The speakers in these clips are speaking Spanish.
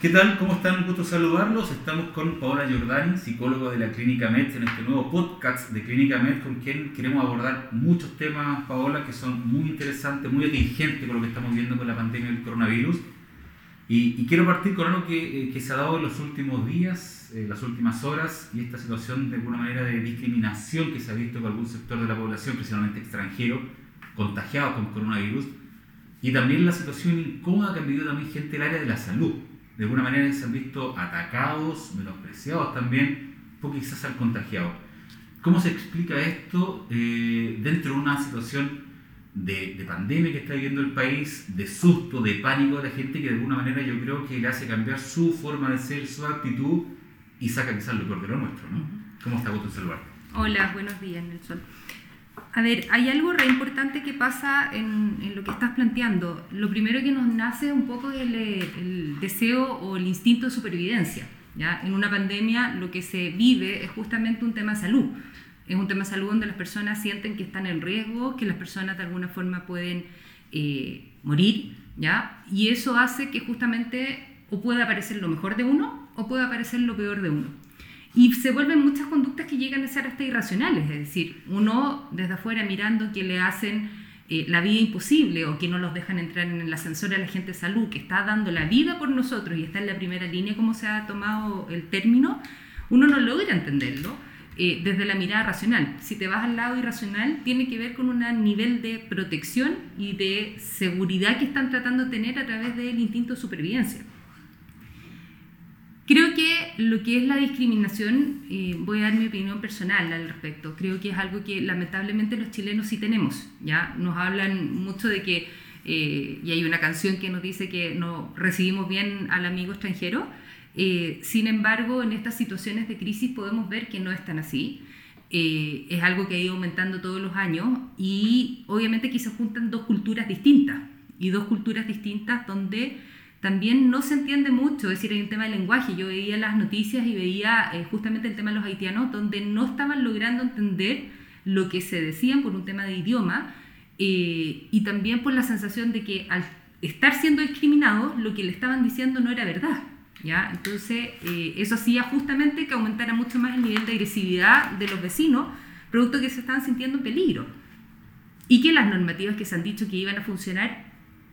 ¿Qué tal? ¿Cómo están? Un gusto saludarlos. Estamos con Paola Giordani, psicóloga de la Clínica Med, en este nuevo podcast de Clínica Med, con quien queremos abordar muchos temas, Paola, que son muy interesantes, muy atingentes con lo que estamos viendo con la pandemia del coronavirus. Y, quiero partir con algo que, eh, que, se ha dado en los últimos días, eh, las últimas horas, y esta situación de alguna manera de discriminación que se ha visto con algún sector de la población, principalmente extranjero, contagiado con coronavirus, y también la situación incómoda que han vivido también gente del área de la salud de alguna manera se han visto atacados, menospreciados también, porque quizás han contagiado. ¿Cómo se explica esto eh, dentro de una situación de, de, pandemia que está viviendo el país, de susto, de pánico de la gente que de alguna manera yo creo que le hace cambiar su forma de ser, su actitud y saca quizás lo peor de lo nuestro, ¿no? ¿Cómo está vos en Hola, buenos días, Nelson. A ver, hay algo re importante que pasa en, lo que estás planteando. Lo primero que nos nace es un poco el, el deseo o el instinto de supervivencia. ¿ya? En una pandemia lo que se vive es justamente un tema de salud. Es un tema de salud donde las personas sienten que están en riesgo, que las personas de alguna forma pueden eh, morir, ¿ya? Y eso hace que justamente o pueda aparecer lo mejor de uno o pueda aparecer lo peor de uno. Y se vuelven muchas conductas que llegan a ser hasta irracionales, es decir, uno desde afuera mirando que le hacen eh, la vida imposible o que no los dejan entrar en el ascensor a la gente de salud, que está dando la vida por nosotros y está en la primera línea, como se ha tomado el término, uno no logra entenderlo eh, desde la mirada racional. Si te vas al lado irracional, tiene que ver con un nivel de protección y de seguridad que están tratando de tener a través del instinto de supervivencia. Creo que lo que es la discriminación, eh, voy a dar mi opinión personal al respecto, creo que es algo que lamentablemente los chilenos sí tenemos, ¿ya? Nos hablan mucho de que, eh, y hay una canción que nos dice que no recibimos bien al amigo extranjero, eh, sin embargo, en estas situaciones de crisis podemos ver que no es tan así. es algo que ha ido aumentando todos los años y obviamente aquí se juntan dos culturas distintas y dos culturas distintas donde también no se entiende mucho, es decir, hay un tema del lenguaje. Yo veía las noticias y veía eh, justamente el tema de los haitianos, donde no estaban logrando entender lo que se decían por un tema de idioma eh, y también por la sensación de que al estar siendo discriminados, lo que le estaban diciendo no era verdad. ¿ya? Entonces, eh, eso hacía justamente que aumentara mucho más el nivel de agresividad de los vecinos, producto que se estaban sintiendo en peligro. Y que las normativas que se han dicho que iban a funcionar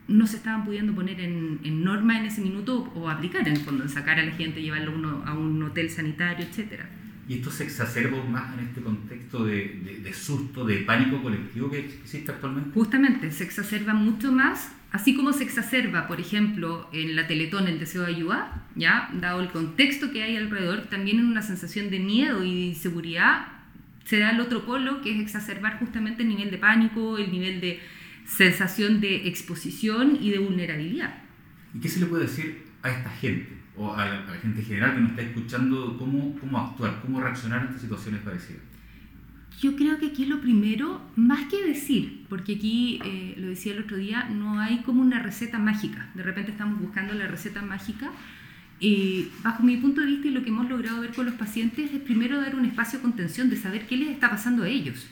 no se estaban pudiendo poner en, norma en ese minuto o aplicar en el fondo, en sacar a la gente, llevarlo uno a un hotel sanitario, etc. ¿Y esto se exacerba más en este contexto de, de, susto, de pánico colectivo que existe actualmente? Justamente, se exacerba mucho más, así como se exacerba, por ejemplo, en la Teletón el deseo de ayudar, ¿ya? dado el contexto que hay alrededor, también en una sensación de miedo y de inseguridad, se da el otro polo, que es exacerbar justamente el nivel de pánico, el nivel de sensación de exposición y de vulnerabilidad. ¿Y qué se le puede decir a esta gente o a la, gente general que nos está escuchando cómo, cómo actuar, cómo reaccionar ante situaciones parecidas? Yo creo que aquí lo primero, más que decir, porque aquí, eh, lo decía el otro día, no hay como una receta mágica. De repente estamos buscando la receta mágica. Eh, bajo mi punto de vista y lo que hemos logrado ver con los pacientes es primero dar un espacio de contención, de saber qué les está pasando a ellos,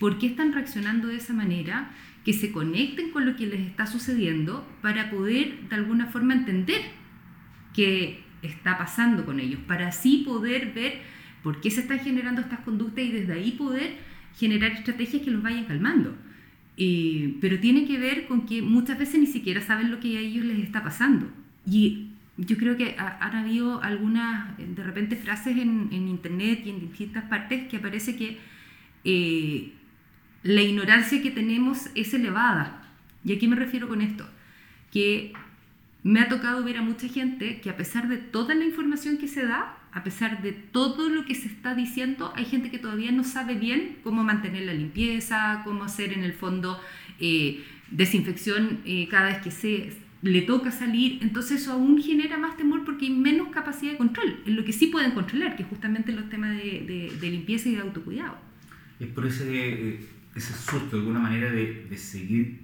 por qué están reaccionando de esa manera que se conecten con lo que les está sucediendo para poder de alguna forma entender qué está pasando con ellos, para así poder ver por qué se están generando estas conductas y desde ahí poder generar estrategias que los vayan calmando. Eh, pero tiene que ver con que muchas veces ni siquiera saben lo que a ellos les está pasando. Y yo creo que han habido algunas, de repente, frases en, en internet y en distintas partes que aparece que eh, la ignorancia que tenemos es elevada. ¿Y a qué me refiero con esto? Que me ha tocado ver a mucha gente que a pesar de toda la información que se da, a pesar de todo lo que se está diciendo, hay gente que todavía no sabe bien cómo mantener la limpieza, cómo hacer en el fondo eh, desinfección eh, cada vez que se le toca salir. Entonces eso aún genera más temor porque hay menos capacidad de control, en lo que sí pueden controlar, que justamente los temas de, de, limpieza y de autocuidado. Es por ese... Ese susto de alguna manera de, de, seguir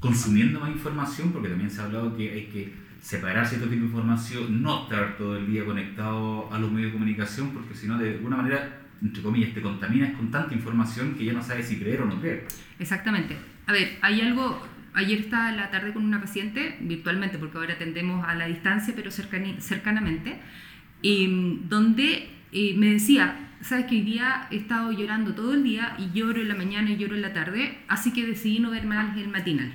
consumiendo más información, porque también se ha hablado que hay que separar cierto tipo de información, no estar todo el día conectado a los medios de comunicación, porque si no, de alguna manera, entre comillas, te contaminas con tanta información que ya no sabes si creer o no creer. Exactamente. A ver, hay algo, ayer estaba la tarde con una paciente, virtualmente, porque ahora atendemos a la distancia, pero cercanamente, em, donde eh, me decía, sabes que hoy día he estado llorando todo el día y lloro en la mañana y lloro en la tarde, así que decidí no ver más el matinal.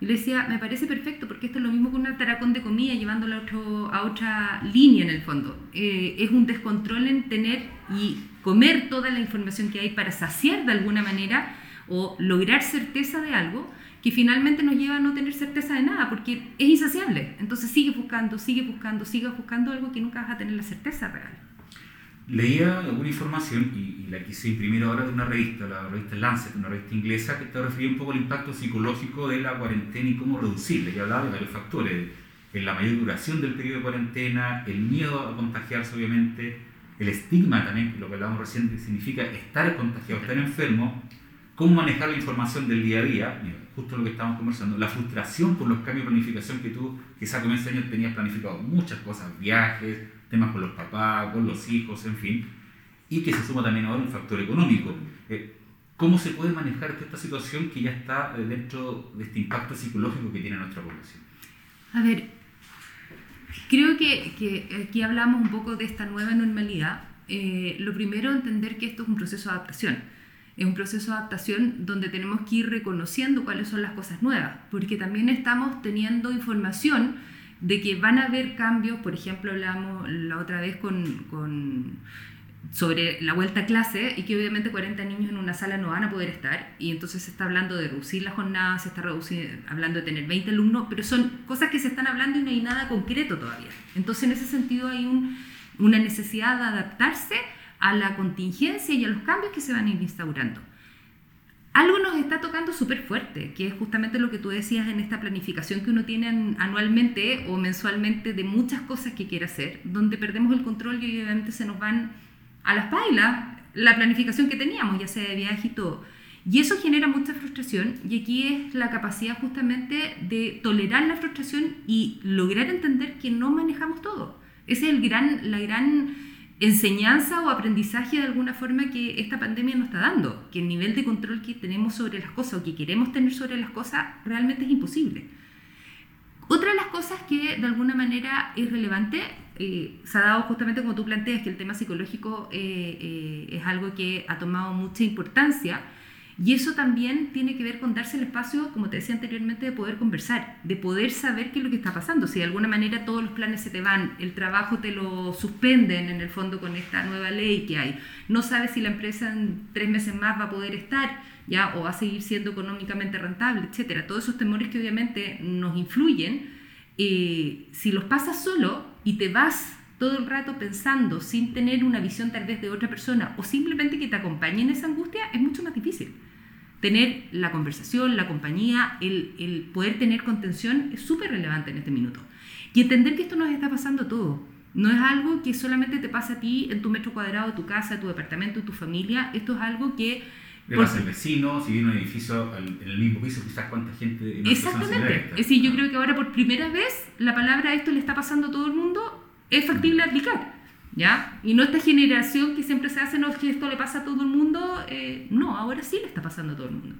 Y le decía, me parece perfecto porque esto es lo mismo que un ataracón de comida llevándolo a, a otra línea en el fondo. Eh, es un descontrol en tener y comer toda la información que hay para saciar de alguna manera o lograr certeza de algo que finalmente nos lleva a no tener certeza de nada porque es insaciable. Entonces sigue buscando, sigue buscando, sigue buscando algo que nunca vas a tener la certeza real. Leía alguna información y, la quise imprimir ahora de una revista, la revista Lancet, una revista inglesa, que te refería un poco al impacto psicológico de la cuarentena y cómo reducirla. Y hablaba de varios factores, en la mayor duración del periodo de cuarentena, el miedo a contagiarse obviamente, el estigma también, lo que hablábamos recién, que significa estar contagiado, estar enfermo, cómo manejar la información del día a día, justo lo que estábamos conversando, la frustración por los cambios de planificación que tú, quizás a comienzo año tenías planificado muchas cosas, viajes, temas con los papás, con los hijos, en fin, y que se suma también ahora un factor económico. Eh, ¿Cómo se puede manejar esta situación que ya está eh, dentro de este impacto psicológico que tiene nuestra población? A ver, creo que, que aquí hablamos un poco de esta nueva normalidad. Eh, lo primero, entender que esto es un proceso de adaptación. Es un proceso de adaptación donde tenemos que ir reconociendo cuáles son las cosas nuevas, porque también estamos teniendo información de que van a haber cambios, por ejemplo, hablamos la otra vez con, sobre la vuelta a clase y que obviamente 40 niños en una sala no van a poder estar y entonces se está hablando de reducir la jornada, se está hablando de tener 20 alumnos, pero son cosas que se están hablando y no hay nada concreto todavía. Entonces en ese sentido hay una necesidad de adaptarse a la contingencia y a los cambios que se van a ir instaurando algo nos está tocando súper fuerte, que es justamente lo que tú decías en esta planificación que uno tiene anualmente o mensualmente de muchas cosas que quiere hacer, donde perdemos el control y obviamente se nos van a las pailas la planificación que teníamos, ya sea de viaje y todo. Y eso genera mucha frustración y aquí es la capacidad justamente de tolerar la frustración y lograr entender que no manejamos todo. Esa es el gran, la gran enseñanza o aprendizaje de alguna forma que esta pandemia nos está dando, que el nivel de control que tenemos sobre las cosas o que queremos tener sobre las cosas realmente es imposible. Otra de las cosas que de alguna manera es relevante, eh, se ha dado justamente como tú planteas, que el tema psicológico eh, eh, es algo que ha tomado mucha importancia, y eso también tiene que ver con darse el espacio, como te decía anteriormente, de poder conversar, de poder saber qué es lo que está pasando. Si de alguna manera todos los planes se te van, el trabajo te lo suspenden en el fondo con esta nueva ley que hay, no sabes si la empresa en tres meses más va a poder estar, ya, o va a seguir siendo económicamente rentable, etcétera. Todos esos temores que obviamente nos influyen, eh, si los pasas solo y te vas todo el rato pensando sin tener una visión tal vez de otra persona o simplemente que te acompañe en esa angustia, es mucho más difícil. Tener la conversación, la compañía, el, el poder tener contención es súper relevante en este minuto. Y entender que esto nos está pasando a todos. No es algo que solamente te pasa a ti en tu metro cuadrado, tu casa, tu departamento, tu familia. Esto es algo que le pasa al vecino, si viene un edificio en el mismo piso, quizás cuánta gente... Exactamente. Es decir, yo creo que ahora por primera vez la palabra esto le está pasando a todo el mundo es factible aplicar. ¿Ya? Y no esta generación que siempre se hace, no, que esto le pasa a todo el mundo, eh, no, ahora sí le está pasando a todo el mundo.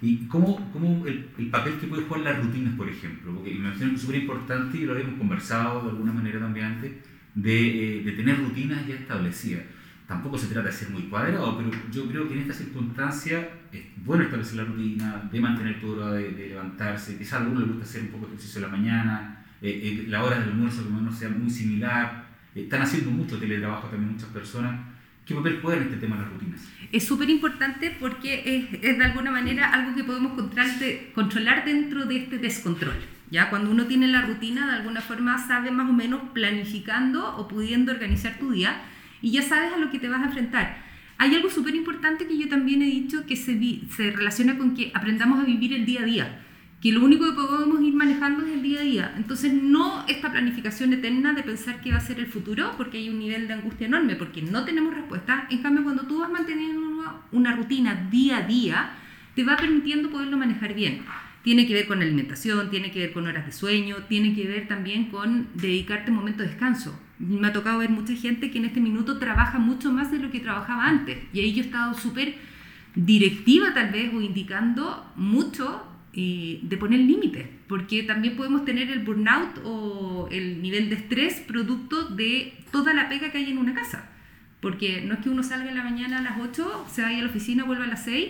¿Y cómo, cómo el, el, papel que puede jugar las rutinas, por ejemplo? Porque me es súper importante, y lo habíamos conversado de alguna manera también antes, de, eh, de, tener rutinas ya establecidas. Tampoco se trata de ser muy cuadrado, pero yo creo que en esta circunstancia es bueno establecer la rutina, de mantener tu hora de, de levantarse, quizás a alguno le gusta hacer un poco de ejercicio en la mañana, eh, eh, la hora del almuerzo que no sea muy similar. Eh, están haciendo mucho teletrabajo también muchas personas. ¿Qué papel juegan este tema las rutinas? Es súper importante porque es, es, de alguna manera algo que podemos controlar, de, dentro de este descontrol. ¿ya? Cuando uno tiene la rutina, de alguna forma sabe más o menos planificando o pudiendo organizar tu día y ya sabes a lo que te vas a enfrentar. Hay algo súper importante que yo también he dicho que se, se relaciona con que aprendamos a vivir el día a día que lo único que podemos ir manejando es el día a día. Entonces, no esta planificación eterna de pensar que va a ser el futuro, porque hay un nivel de angustia enorme, porque no tenemos respuesta. En cambio, cuando tú vas manteniendo una rutina día a día, te va permitiendo poderlo manejar bien. Tiene que ver con alimentación, tiene que ver con horas de sueño, tiene que ver también con dedicarte un momento de descanso. Me ha tocado ver mucha gente que en este minuto trabaja mucho más de lo que trabajaba antes. Y ahí yo he estado súper directiva tal vez o indicando mucho eh, de poner límites, porque también podemos tener el burnout o el nivel de estrés producto de toda la pega que hay en una casa. Porque no es que uno salga en la mañana a las 8, se vaya a la oficina, vuelva a las 6,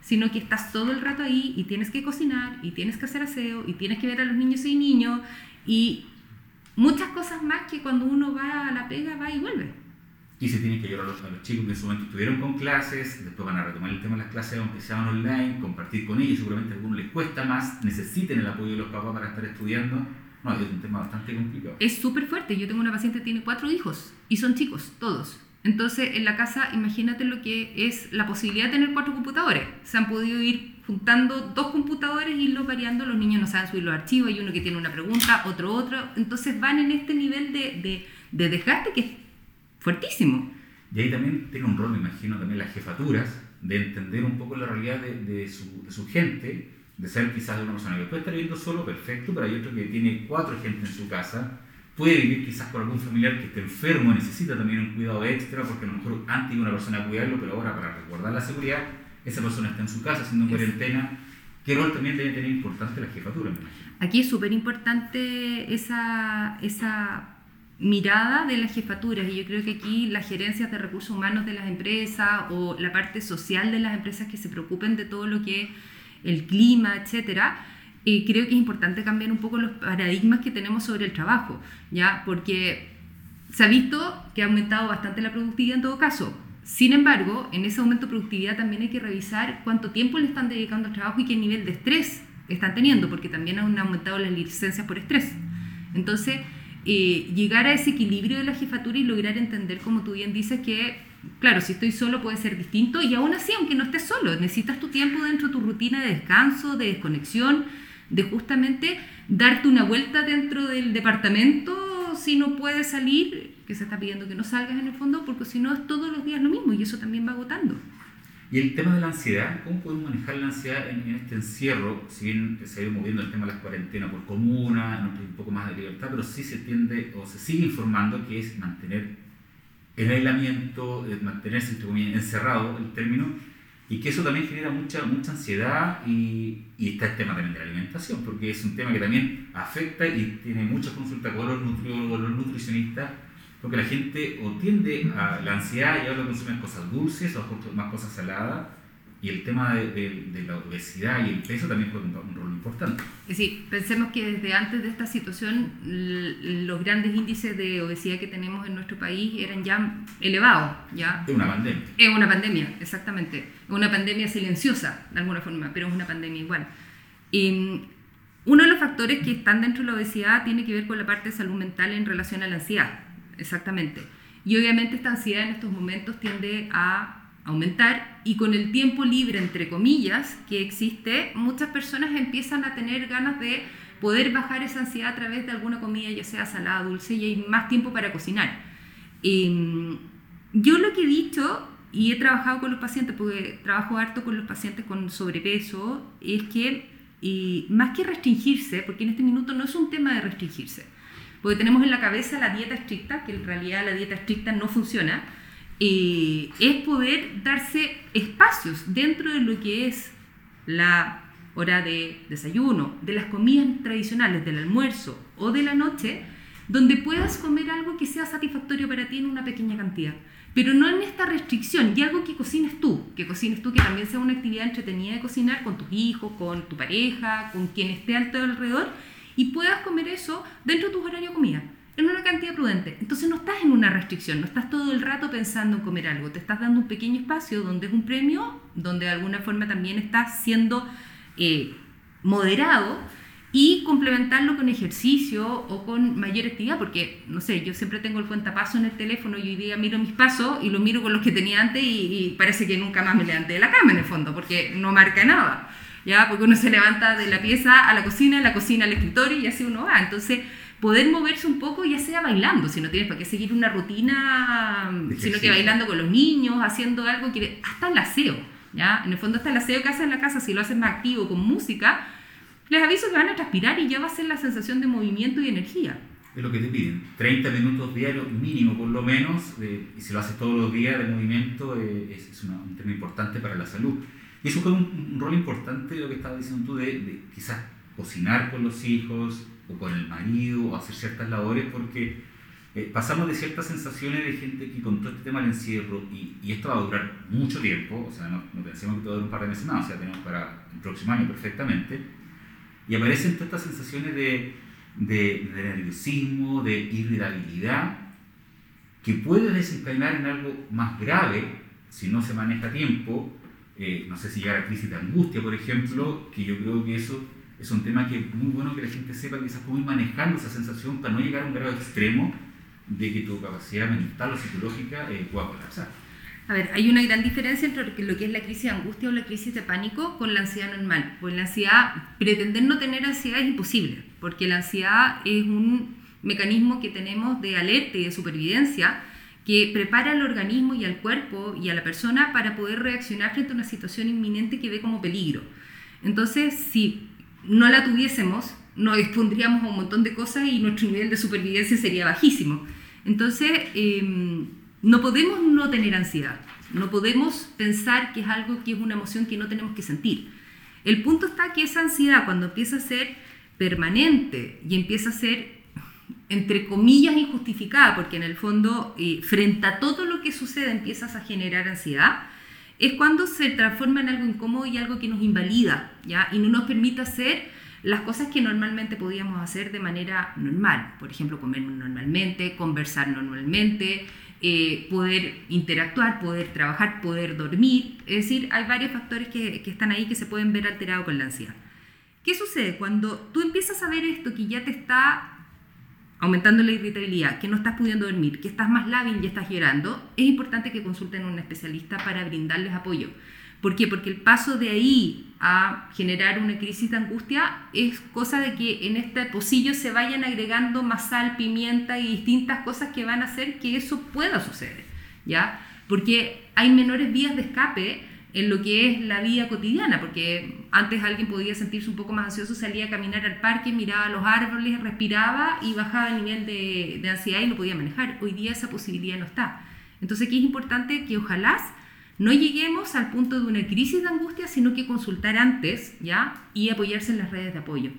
sino que estás todo el rato ahí y tienes que cocinar y tienes que hacer aseo y tienes que ver a los niños y niños y muchas cosas más que cuando uno va a la pega va y vuelve. Y se tienen que ayudar a los, chicos que en su momento estuvieron con clases, después van a retomar el tema de las clases aunque sean online, compartir con ellos, seguramente a algunos les cuesta más, necesiten el apoyo de los papás para estar estudiando. No, es un tema bastante complicado. Es súper fuerte. Yo tengo una paciente que tiene cuatro hijos y son chicos, todos. Entonces, en la casa, imagínate lo que es la posibilidad de tener cuatro computadores. Se han podido ir juntando dos computadores y irlos variando. Los niños no saben subir los archivos. Hay uno que tiene una pregunta, otro otro. Entonces, van en este nivel de, de, de desgaste que fuertísimo. Y ahí también tiene un rol, me imagino, también las jefaturas, de entender un poco la realidad de, de, su, de su, gente, de ser quizás una persona que puede estar viviendo solo, perfecto, pero hay otro que tiene cuatro gente en su casa puede vivir quizás con algún familiar que esté enfermo, necesita también un cuidado extra, porque a lo mejor antes iba una persona a cuidarlo, pero ahora para resguardar la seguridad, esa persona está en su casa haciendo cuarentena. ¿Qué rol también debe tener importante la jefatura? Aquí es súper importante esa, esa mirada de las jefaturas y yo creo que aquí las gerencias de recursos humanos de las empresas o la parte social de las empresas que se preocupen de todo lo que es el clima, etcétera, y creo que es importante cambiar un poco los paradigmas que tenemos sobre el trabajo, ¿ya? Porque se ha visto que ha aumentado bastante la productividad en todo caso. Sin embargo, en ese aumento de productividad también hay que revisar cuánto tiempo le están dedicando al trabajo y qué nivel de estrés están teniendo, porque también han aumentado las licencias por estrés. Entonces, eh, llegar a ese equilibrio de la jefatura y lograr entender, como tú bien dices, que, claro, si estoy solo puede ser distinto y aún así, aunque no estés solo, necesitas tu tiempo dentro de tu rutina de descanso, de desconexión, de justamente darte una vuelta dentro del departamento si no puedes salir, que se está pidiendo que no salgas en el fondo, porque si no es todos los días lo mismo y eso también va agotando. Y el tema de la ansiedad, ¿cómo podemos manejar la ansiedad en, este encierro? Si bien se ha ido moviendo el tema de las cuarentenas por comuna, un poco más de libertad, pero sí se tiende o se sigue informando que es mantener el aislamiento, mantenerse entre comillas, encerrado, el término, y que eso también genera mucha, mucha ansiedad y, y, está el tema también de la alimentación, porque es un tema que también afecta y tiene muchas consultas con los nutriólogos, los nutricionistas, porque la gente o tiende a la ansiedad y ahora consumen cosas dulces o más cosas saladas, y el tema de, de, la obesidad y el peso también juega un, rol importante. Sí, pensemos que desde antes de esta situación los grandes índices de obesidad que tenemos en nuestro país eran ya elevados. ¿ya? Es una pandemia. Es una pandemia, exactamente. Es una pandemia silenciosa, de alguna forma, pero es una pandemia igual. Y uno de los factores que están dentro de la obesidad tiene que ver con la parte de salud mental en relación a la ansiedad, exactamente. Y obviamente esta ansiedad en estos momentos tiende a aumentar y con el tiempo libre, entre comillas, que existe, muchas personas empiezan a tener ganas de poder bajar esa ansiedad a través de alguna comida, ya sea salada, dulce, y hay más tiempo para cocinar. Em, yo lo que he dicho, y he trabajado con los pacientes, porque trabajo harto con los pacientes con sobrepeso, es que y más que restringirse, porque en este minuto no es un tema de restringirse, porque tenemos en la cabeza la dieta estricta, que en realidad la dieta estricta no funciona, eh, es poder darse espacios dentro de lo que es la hora de desayuno, de las comidas tradicionales, del almuerzo o de la noche, donde puedas comer algo que sea satisfactorio para ti en una pequeña cantidad. Pero no en esta restricción, y algo que cocines tú, que cocines tú, que también sea una actividad entretenida de cocinar con tus hijos, con tu pareja, con quien esté al alrededor, y puedas comer eso dentro de tu horario de comida en una cantidad prudente. Entonces no estás en una restricción, no estás todo el rato pensando en comer algo, te estás dando un pequeño espacio donde es un premio, donde de alguna forma también estás siendo eh, moderado y complementarlo con ejercicio o con mayor actividad, porque, no sé, yo siempre tengo el cuentapaso en el teléfono y hoy día miro mis pasos y lo miro con los que tenía antes y, y parece que nunca más me levanté de la cama en el fondo, porque no marca nada, ¿ya? Porque uno se levanta de la pieza a la cocina, de la cocina al escritorio y así uno va. Entonces, poder moverse un poco, ya sea bailando, si no tienes para qué seguir una rutina, sino que bailando con los niños, haciendo algo que hasta el aseo, ¿ya? En el fondo hasta el aseo que haces en la casa, si lo haces más activo con música, les aviso que van a transpirar y ya va a ser la sensación de movimiento y energía. Es lo que te piden, 30 minutos diarios mínimo por lo menos, y si lo haces todos los días de movimiento, eh, es, un tema importante para la salud. Y eso fue un, rol importante, lo que estabas diciendo tú, de, quizás cocinar con los hijos o con el marido o hacer ciertas labores, porque eh, pasamos de ciertas sensaciones de gente que con todo este tema del encierro, y, y esto va a durar mucho tiempo, o sea, no, no pensemos que va a durar un par de meses más, o sea, tenemos para el próximo año perfectamente, y aparecen todas estas sensaciones de, de, de nerviosismo, de irritabilidad, que puede desencadenar en algo más grave si no se maneja a tiempo, eh, no sé si llegar a crisis de angustia, por ejemplo, que yo creo que eso es un tema que es muy bueno que la gente sepa quizás cómo ir manejando esa sensación para no llegar a un grado extremo de que tu capacidad mental o psicológica eh, pueda colapsar. A ver, hay una gran diferencia entre lo que es la crisis de angustia o la crisis de pánico con la ansiedad normal. Pues la ansiedad, pretender no tener ansiedad es imposible, porque la ansiedad es un mecanismo que tenemos de alerta y de supervivencia que prepara al organismo y al cuerpo y a la persona para poder reaccionar frente a una situación inminente que ve como peligro. Entonces, si no la tuviésemos, nos expondríamos a un montón de cosas y nuestro nivel de supervivencia sería bajísimo. Entonces, em, no podemos no tener ansiedad, no podemos pensar que es algo que es una emoción que no tenemos que sentir. El punto está que esa ansiedad cuando empieza a ser permanente y empieza a ser entre comillas injustificada, porque en el fondo eh, frente a todo lo que sucede empiezas a generar ansiedad, es cuando se transforma en algo incómodo y algo que nos invalida, ¿ya? Y no nos permite hacer las cosas que normalmente podíamos hacer de manera normal. Por ejemplo, comer normalmente, conversar normalmente, eh, poder interactuar, poder trabajar, poder dormir. Es decir, hay varios factores que, que están ahí que se pueden ver alterados con la ansiedad. ¿Qué sucede? Cuando tú empiezas a ver esto que ya te está aumentando la irritabilidad, que no estás pudiendo dormir, que estás más lábil y estás llorando, es importante que consulten a un especialista para brindarles apoyo. ¿Por qué? Porque el paso de ahí a generar una crisis de angustia es cosa de que en este pocillo se vayan agregando más sal, pimienta y distintas cosas que van a hacer que eso pueda suceder, ¿ya? Porque hay menores vías de escape en lo que es la vida cotidiana, porque antes alguien podía sentirse un poco más ansioso, salía a caminar al parque, miraba los árboles, respiraba y bajaba el nivel de, de ansiedad y lo podía manejar. Hoy día esa posibilidad no está. Entonces aquí es importante que ojalá no lleguemos al punto de una crisis de angustia, sino que consultar antes, ¿ya? Y apoyarse en las redes de apoyo.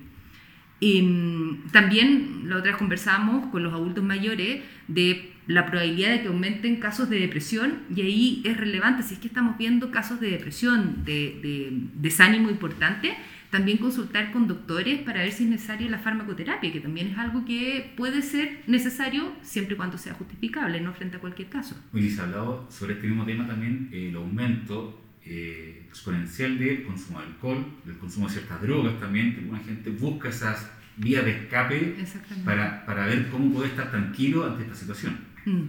Em, también la otra vez conversamos con los adultos mayores de la probabilidad de que aumenten casos de depresión y ahí es relevante, si es que estamos viendo casos de depresión, de, de desánimo importante, también consultar con doctores para ver si es necesaria la farmacoterapia, que también es algo que puede ser necesario siempre y cuando sea justificable, no frente a cualquier caso. Luis, ha hablado sobre este mismo tema también, el aumento eh, exponencial del consumo de alcohol, del consumo de ciertas drogas también, que alguna gente busca esas vías de escape para, para ver cómo puede estar tranquilo ante esta situación. Mm.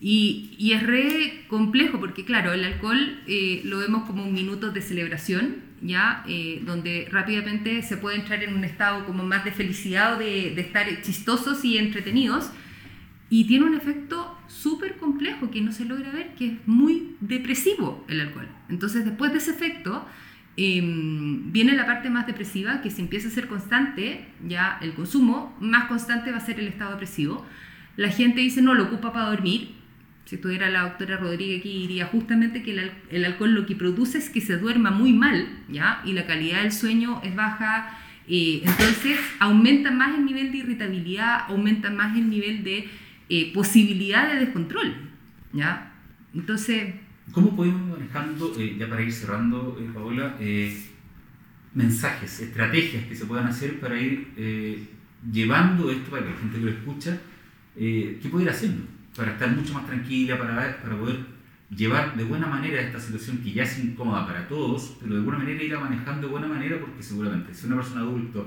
Y, y, es re complejo porque, claro, el alcohol eh, lo vemos como un minuto de celebración, ¿ya? Eh, donde rápidamente se puede entrar en un estado como más de felicidad o de, de estar chistosos y entretenidos. Y tiene un efecto súper complejo que no se logra ver, que es muy depresivo el alcohol. Entonces, después de ese efecto, em, viene la parte más depresiva, que si empieza a ser constante, ya el consumo, más constante va a ser el estado depresivo. La gente dice, no, lo ocupa para dormir, si estuviera la doctora Rodríguez aquí, diría justamente que el, alcohol lo que produce es que se duerma muy mal, ¿ya? Y la calidad del sueño es baja, eh, entonces aumenta más el nivel de irritabilidad, aumenta más el nivel de eh, posibilidad de descontrol, ¿ya? Entonces... ¿Cómo podemos manejando, eh, ya para ir cerrando, Paola, mensajes, estrategias que se puedan hacer para ir llevando esto, para que la gente que lo escucha, ¿qué puede ir haciendo? para estar mucho más tranquila, para, para poder llevar de buena manera esta situación que ya es incómoda para todos, pero de alguna manera irla manejando de buena manera porque seguramente si una persona adulta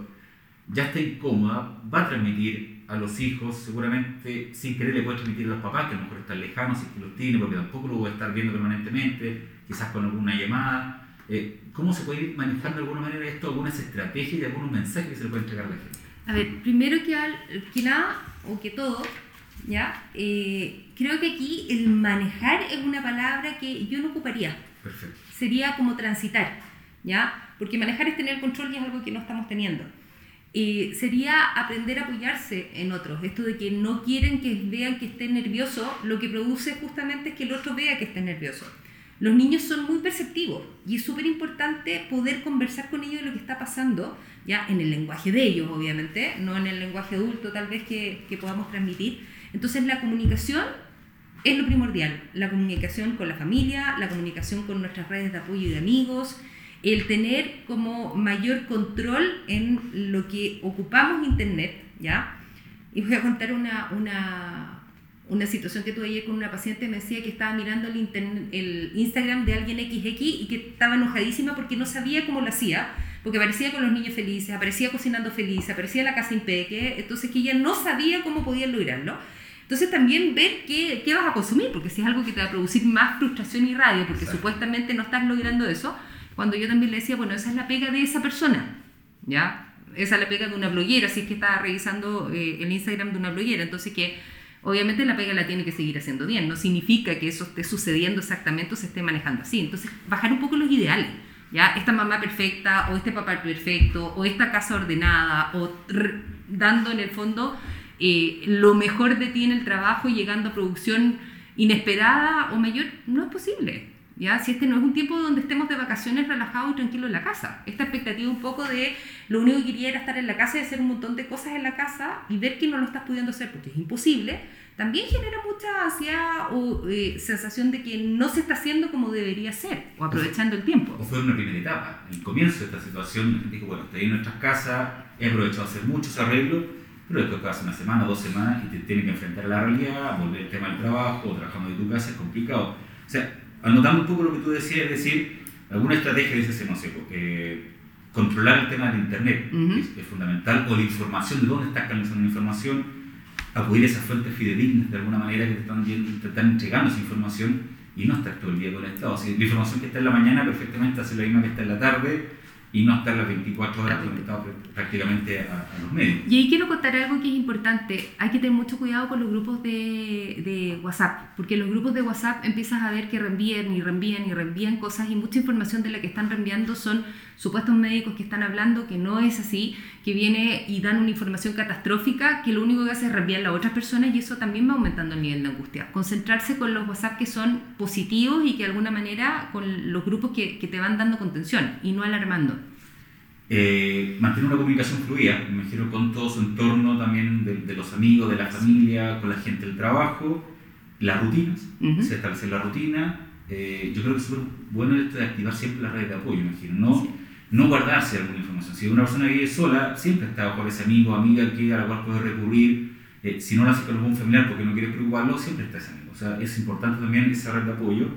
ya está incómoda, va a transmitir a los hijos, seguramente sin querer le puede transmitir a los papás, que a lo mejor están lejanos y que los tiene, porque tampoco lo voy a estar viendo permanentemente, quizás con alguna llamada. Eh, ¿Cómo se puede ir manejando de alguna manera esto, algunas estrategias y algunos mensajes que se le puede entregar a la gente? A ver, primero que, al, que nada, o que todo, ¿ya? Eh, creo que aquí el manejar es una palabra que yo no ocuparía. Perfecto. Sería como transitar, ¿ya? Porque manejar es tener control y es algo que no estamos teniendo. Eh, sería aprender a apoyarse en otros. Esto de que no quieren que vean que esté nervioso, lo que produce justamente es que el otro vea que esté nervioso. los niños son muy perceptivos y es súper importante poder conversar con ellos de lo que está pasando, ya en el lenguaje de ellos, obviamente, no en el lenguaje adulto tal vez que, que podamos transmitir. Entonces la comunicación es lo primordial, la comunicación con la familia, la comunicación con nuestras redes de apoyo y de amigos, el tener como mayor control en lo que ocupamos Internet, ¿ya? Y voy a contar una, una, una situación que tuve ayer con una paciente, me decía que estaba mirando el, el Instagram de alguien XX y que estaba enojadísima porque no sabía cómo lo hacía, porque aparecía con los niños felices, aparecía cocinando feliz, aparecía la casa impeque, entonces que ella no sabía cómo podía lograrlo. Entonces también ver qué, qué, vas a consumir, porque si es algo que te va a producir más frustración y rabia, porque supuestamente no estás logrando eso, cuando yo también le decía, bueno, esa es la pega de esa persona, ¿ya? Esa es la pega de una bloguera, si es que estaba revisando eh, el Instagram de una bloguera, entonces que obviamente la pega la tiene que seguir haciendo bien, no significa que eso esté sucediendo exactamente o se esté manejando así, entonces bajar un poco los ideales, ¿ya? Esta mamá perfecta, o este papá perfecto, o esta casa ordenada, o dando en el fondo eh, lo mejor de ti en el trabajo y llegando a producción inesperada o mayor, no es posible. Si este no es un tiempo donde estemos de vacaciones relajados y tranquilos en la casa. Esta expectativa un poco de lo único que quería era estar en la casa y hacer un montón de cosas en la casa y ver que no lo estás pudiendo hacer porque es imposible, también genera mucha ansiedad o eh, sensación de que no se está haciendo como debería ser o aprovechando el tiempo. O fue una primera etapa. El comienzo de esta situación, dijo, bueno, estoy en nuestras casas, he aprovechado hacer muchos arreglos pero después hace una semana, dos semanas y te tienes que enfrentar a la realidad, volver al tema del trabajo, trabajando de tu casa, es complicado. O sea, anotando un poco lo que tú decías, es decir, alguna estrategia dice, no sé, porque controlar el tema del Internet es, fundamental, o la información, de dónde estás canalizando la información, acudir a esas fuentes fidedignas de alguna manera que te están, te están entregando esa información y no estar todo el día conectado. O sea, la información que está en la mañana perfectamente hace la misma que está en la tarde y no estar las 24 horas conectado prácticamente a, los medios. Y ahí quiero contar algo que es importante. Hay que tener mucho cuidado con los grupos de, de WhatsApp, porque los grupos de WhatsApp empiezas a ver que reenvían y reenvían y reenvían cosas y mucha información de la que están reenviando son supuestos médicos que están hablando que no es así, que viene y dan una información catastrófica que lo único que hace es reenviar a otras personas y eso también va aumentando el nivel de angustia. Concentrarse con los WhatsApp que son positivos y que de alguna manera con los grupos que, que te van dando contención y no alarmando. Eh, mantener una comunicación fluida, me imagino con todo su entorno también de, los amigos, de la familia, con la gente del trabajo, las rutinas, se establecer la rutina. Eh, yo creo que es súper bueno esto de activar siempre la red de apoyo, imagino, no, no guardarse alguna información. Si una persona vive sola, siempre está con ese amigo o amiga que, a la cual puede recurrir. Eh, si no lo hace con algún familiar porque no quiere preocuparlo, siempre está ese amigo. O sea, es importante también esa red de apoyo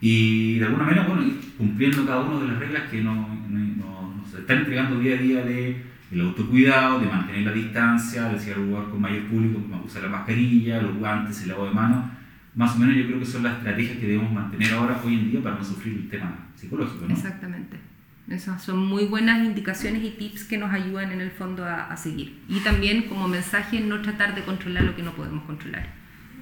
y de alguna manera, bueno, cumpliendo cada una de las reglas que no, no están entregando día a día de el autocuidado, de mantener la distancia, de ir al lugar con mayor público, usar la mascarilla, los guantes, el lavado de manos. Más o menos yo creo que son las estrategias que debemos mantener ahora, hoy en día, para no sufrir el tema psicológico. ¿no? Exactamente. Esas son muy buenas indicaciones y tips que nos ayudan en el fondo a, a seguir. Y también como mensaje no tratar de controlar lo que no podemos controlar.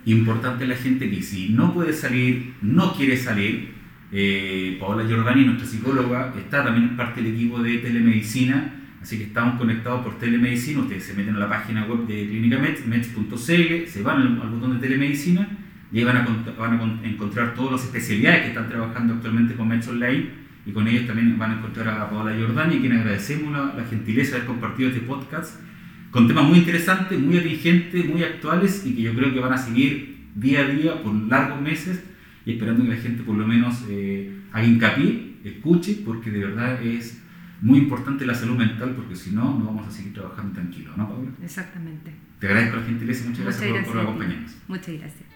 Importante la gente que si no puede salir, no quiere salir, eh, Paola Giordani, nuestra psicóloga, está también en parte del equipo de telemedicina, así que estamos conectados por telemedicina. Ustedes se meten a la página web de Clínica Mets, mets.cl, se van al, botón de telemedicina y ahí van a, van a encontrar todas las especialidades que están trabajando actualmente con Mets Online y con ellos también van a encontrar a Paola Giordani, a quien agradecemos la, la gentileza de haber compartido este podcast con temas muy interesantes, muy atingentes, muy actuales y que yo creo que van a seguir día a día por largos meses y esperando que la gente por lo menos eh, haga hincapié, escuche, porque de verdad es muy importante la salud mental, porque si no, no vamos a seguir trabajando tranquilos, ¿no, Paula? Exactamente. Te agradezco la gentileza y muchas, gracias, por, por acompañarnos. Muchas gracias.